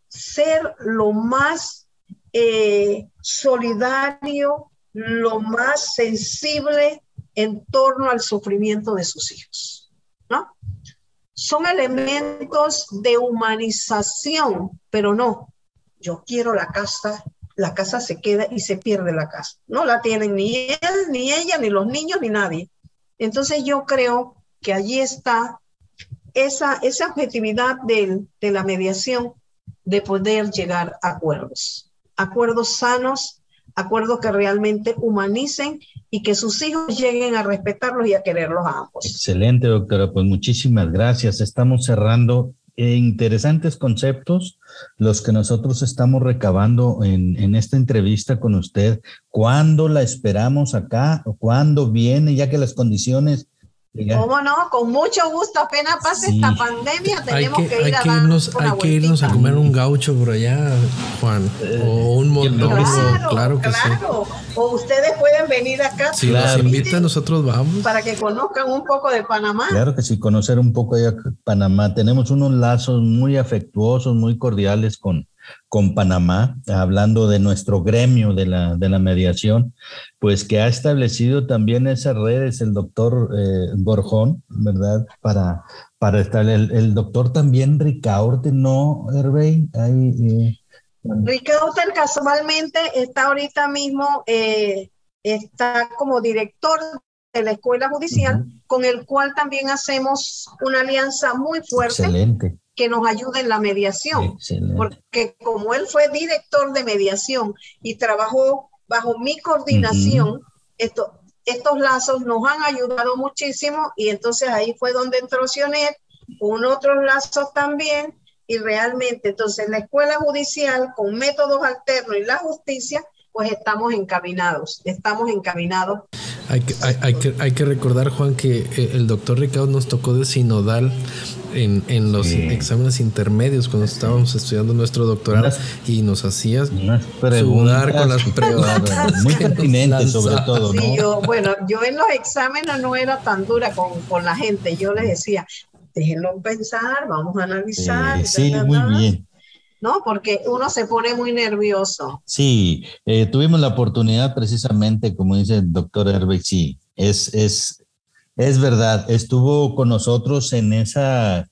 Ser lo más eh, solidario, lo más sensible en torno al sufrimiento de sus hijos, ¿no? Son elementos de humanización, pero no, yo quiero la casa, la casa se queda y se pierde la casa. No la tienen ni él, ni ella, ni los niños, ni nadie. Entonces yo creo que allí está esa, esa objetividad de, de la mediación de poder llegar a acuerdos, acuerdos sanos acuerdos que realmente humanicen y que sus hijos lleguen a respetarlos y a quererlos a ambos. Excelente, doctora. Pues muchísimas gracias. Estamos cerrando eh, interesantes conceptos los que nosotros estamos recabando en, en, esta entrevista con usted. ¿Cuándo la esperamos acá? ¿Cuándo viene? Ya que las condiciones ¿Cómo no? Con mucho gusto, apenas pase esta pandemia, tenemos que, ir a que irnos, Hay que irnos a comer un gaucho por allá, Juan. o un mondongo, claro, que sí. O ustedes pueden venir acá. Si nos invitan, nosotros vamos. Para que conozcan un poco de Panamá. Claro que sí, conocer un poco de Panamá. Tenemos unos lazos muy afectuosos, muy cordiales con, con Panamá, hablando de nuestro gremio de la, de la mediación, pues que ha establecido también esas redes el doctor eh, Borjón, ¿verdad? Para, para estar, el, el doctor también Ricaurte, ¿no, Hervey? Eh, Ricaurte casualmente está ahorita mismo, eh, está como director de la Escuela Judicial, con el cual también hacemos una alianza muy fuerte. Excelente. que nos ayude en la mediación, porque como él fue director de mediación y trabajó bajo mi coordinación, estos lazos nos han ayudado muchísimo y entonces ahí fue donde entró Sionet, con otros lazos también, y realmente entonces la escuela judicial con métodos alternos y la justicia, pues estamos encaminados, estamos encaminados. Hay que, hay, que, hay que recordar, Juan, que eh, el doctor Ricardo nos tocó de sinodal en, en los exámenes intermedios cuando estábamos estudiando nuestro doctorado y nos hacías sudar con las preguntas. Muy pertinentes sobre todo, ¿no? Sí, yo, bueno, yo en los exámenes no era tan dura con, con la gente. Yo les decía, déjenlo pensar, vamos a analizar. sí, muy bien. ¿No? Porque uno se pone muy nervioso. Sí, eh, tuvimos la oportunidad precisamente, como dice el doctor Herbeck, sí, es, es es verdad, estuvo con nosotros en esa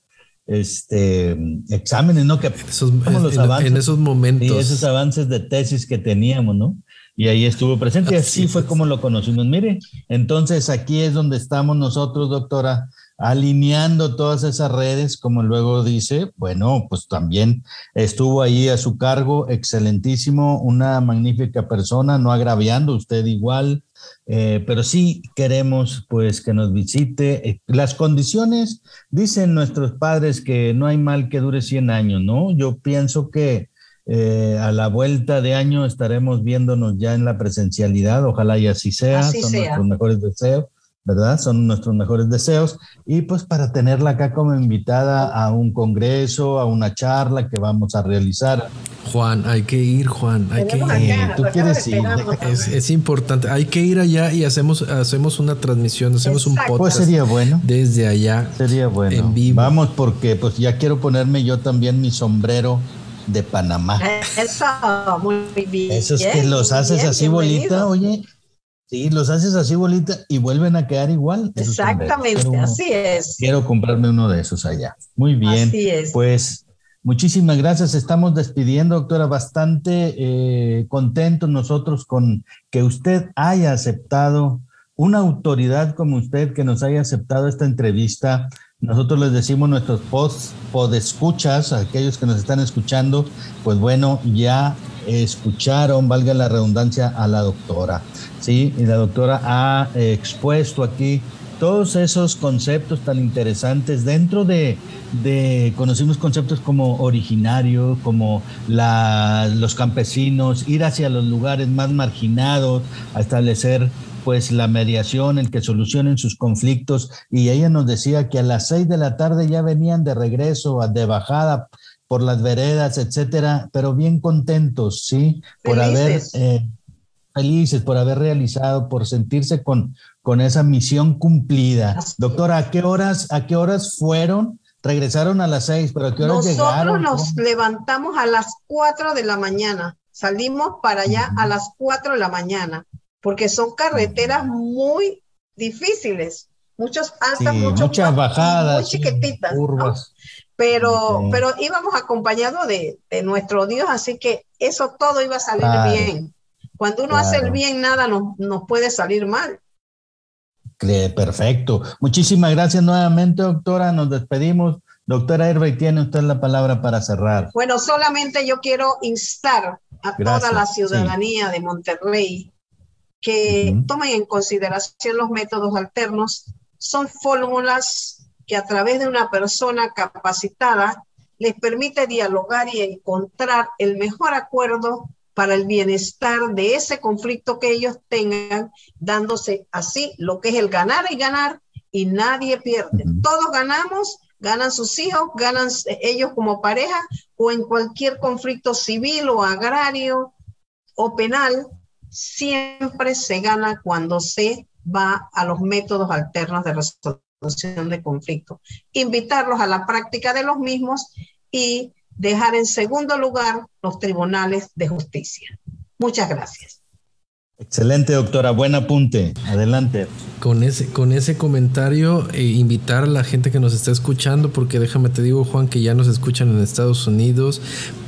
este exámenes, ¿no? Que esos, los avances, en esos momentos. Y esos avances de tesis que teníamos, ¿no? Y ahí estuvo presente y así fue como lo conocimos. Mire, entonces aquí es donde estamos nosotros, doctora, alineando todas esas redes, como luego dice, bueno, pues también estuvo ahí a su cargo, excelentísimo, una magnífica persona, no agraviando usted igual, eh, pero sí queremos pues que nos visite. Eh, las condiciones, dicen nuestros padres que no hay mal que dure 100 años, ¿no? Yo pienso que eh, a la vuelta de año estaremos viéndonos ya en la presencialidad, ojalá y así sea, son nuestros mejores deseos. ¿Verdad? Son nuestros mejores deseos. Y pues para tenerla acá como invitada a un congreso, a una charla que vamos a realizar. Juan, hay que ir, Juan, hay que ir. Tú quieres ir. Es, importante, hay que ir allá y hacemos, hacemos una transmisión, hacemos un podcast. Pues sería bueno. Desde allá. Sería bueno. En vivo. Vamos porque pues ya quiero ponerme yo también mi sombrero de Panamá. Eso, muy bien. Esos que los haces así bolita, oye, Sí, los haces así bolita y vuelven a quedar igual. Exactamente, así es. Quiero comprarme uno de esos allá. Muy bien. Así es. Pues muchísimas gracias. Estamos despidiendo, doctora, bastante eh, contentos nosotros con que usted haya aceptado una autoridad como usted que nos haya aceptado esta entrevista. Nosotros les decimos nuestros podescuchas, aquellos que nos están escuchando, pues bueno, ya escucharon, valga la redundancia, a la doctora. ¿sí? Y la doctora ha expuesto aquí todos esos conceptos tan interesantes dentro de, conocimos conceptos como originario, como los campesinos, ir hacia los lugares más marginados, a establecer pues la mediación, el que solucionen sus conflictos. Y ella nos decía que a las seis de la tarde ya venían de regreso, de bajada por las veredas, etcétera, pero bien contentos, ¿sí? Por haber, eh, felices, por haber realizado, por sentirse con, con esa misión cumplida. Doctora, ¿a qué horas, a qué horas fueron? Regresaron a las seis, pero ¿a qué horas llegaron? Nosotros nos levantamos a las cuatro de la mañana. Salimos para allá a las cuatro de la mañana porque son carreteras muy difíciles, muchos altas, muchas bajadas, muy chiquititas, pero, pero íbamos acompañados de, nuestro Dios, así que eso todo iba a salir bien. Cuando uno hace el bien, nada nos, nos puede salir mal. Perfecto. Muchísimas gracias nuevamente, doctora. Nos despedimos. Doctora Herbey, tiene usted la palabra para cerrar. Bueno, solamente yo quiero instar a toda la ciudadanía de Monterrey que tomen en consideración los métodos alternos son fórmulas que a través de una persona capacitada les permite dialogar y encontrar el mejor acuerdo para el bienestar de ese conflicto que ellos tengan, dándose así lo que es el ganar y ganar y nadie pierde. Todos ganamos, ganan sus hijos, ganan ellos como pareja o en cualquier conflicto civil o agrario o penal, siempre se gana cuando se va a los métodos alternos de resolución de conflictos. Invitarlos a la práctica de los mismos y dejar en segundo lugar los tribunales de justicia. Muchas gracias. Excelente, doctora. Buen apunte. Adelante. Con ese, con ese comentario, eh, invitar a la gente que nos está escuchando, porque déjame te digo, Juan, que ya nos escuchan en Estados Unidos,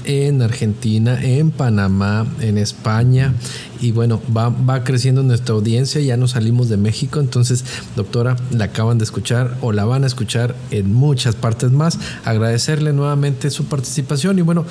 en Argentina, en Panamá, en España. Y bueno, va, va creciendo nuestra audiencia. Ya nos salimos de México. Entonces, doctora, la acaban de escuchar o la van a escuchar en muchas partes más. Agradecerle nuevamente su participación. Y bueno,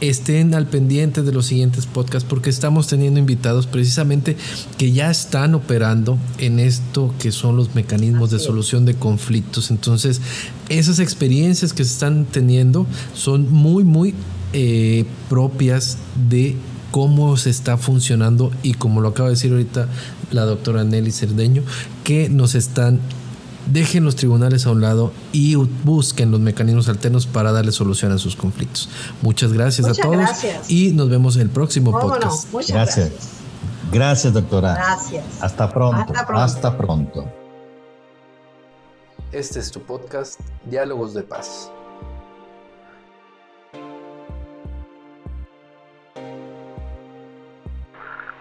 estén al pendiente de los siguientes podcasts porque estamos teniendo invitados precisamente que ya están operando en esto que son los mecanismos de solución de conflictos. Entonces, esas experiencias que se están teniendo son muy, muy eh, propias de cómo se está funcionando y como lo acaba de decir ahorita la doctora Nelly Cerdeño, que nos están dejen los tribunales a un lado y busquen los mecanismos alternos para darle solución a sus conflictos. Muchas gracias a todos y nos vemos en el próximo podcast. Muchas gracias. gracias. doctora. Gracias. Hasta pronto. Hasta pronto. Hasta pronto. Este es tu podcast, Diálogos de Paz.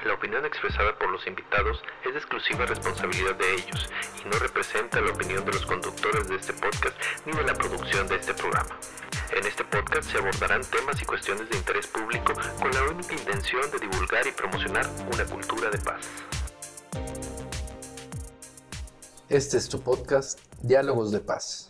La opinión expresada por los invitados es de exclusiva responsabilidad de ellos y no representa la opinión de los conductores de este podcast ni de la producción de este programa. En este podcast se abordarán temas y cuestiones de interés público con la única intención de divulgar y promocionar una cultura de paz. Este es tu podcast, Diálogos de Paz.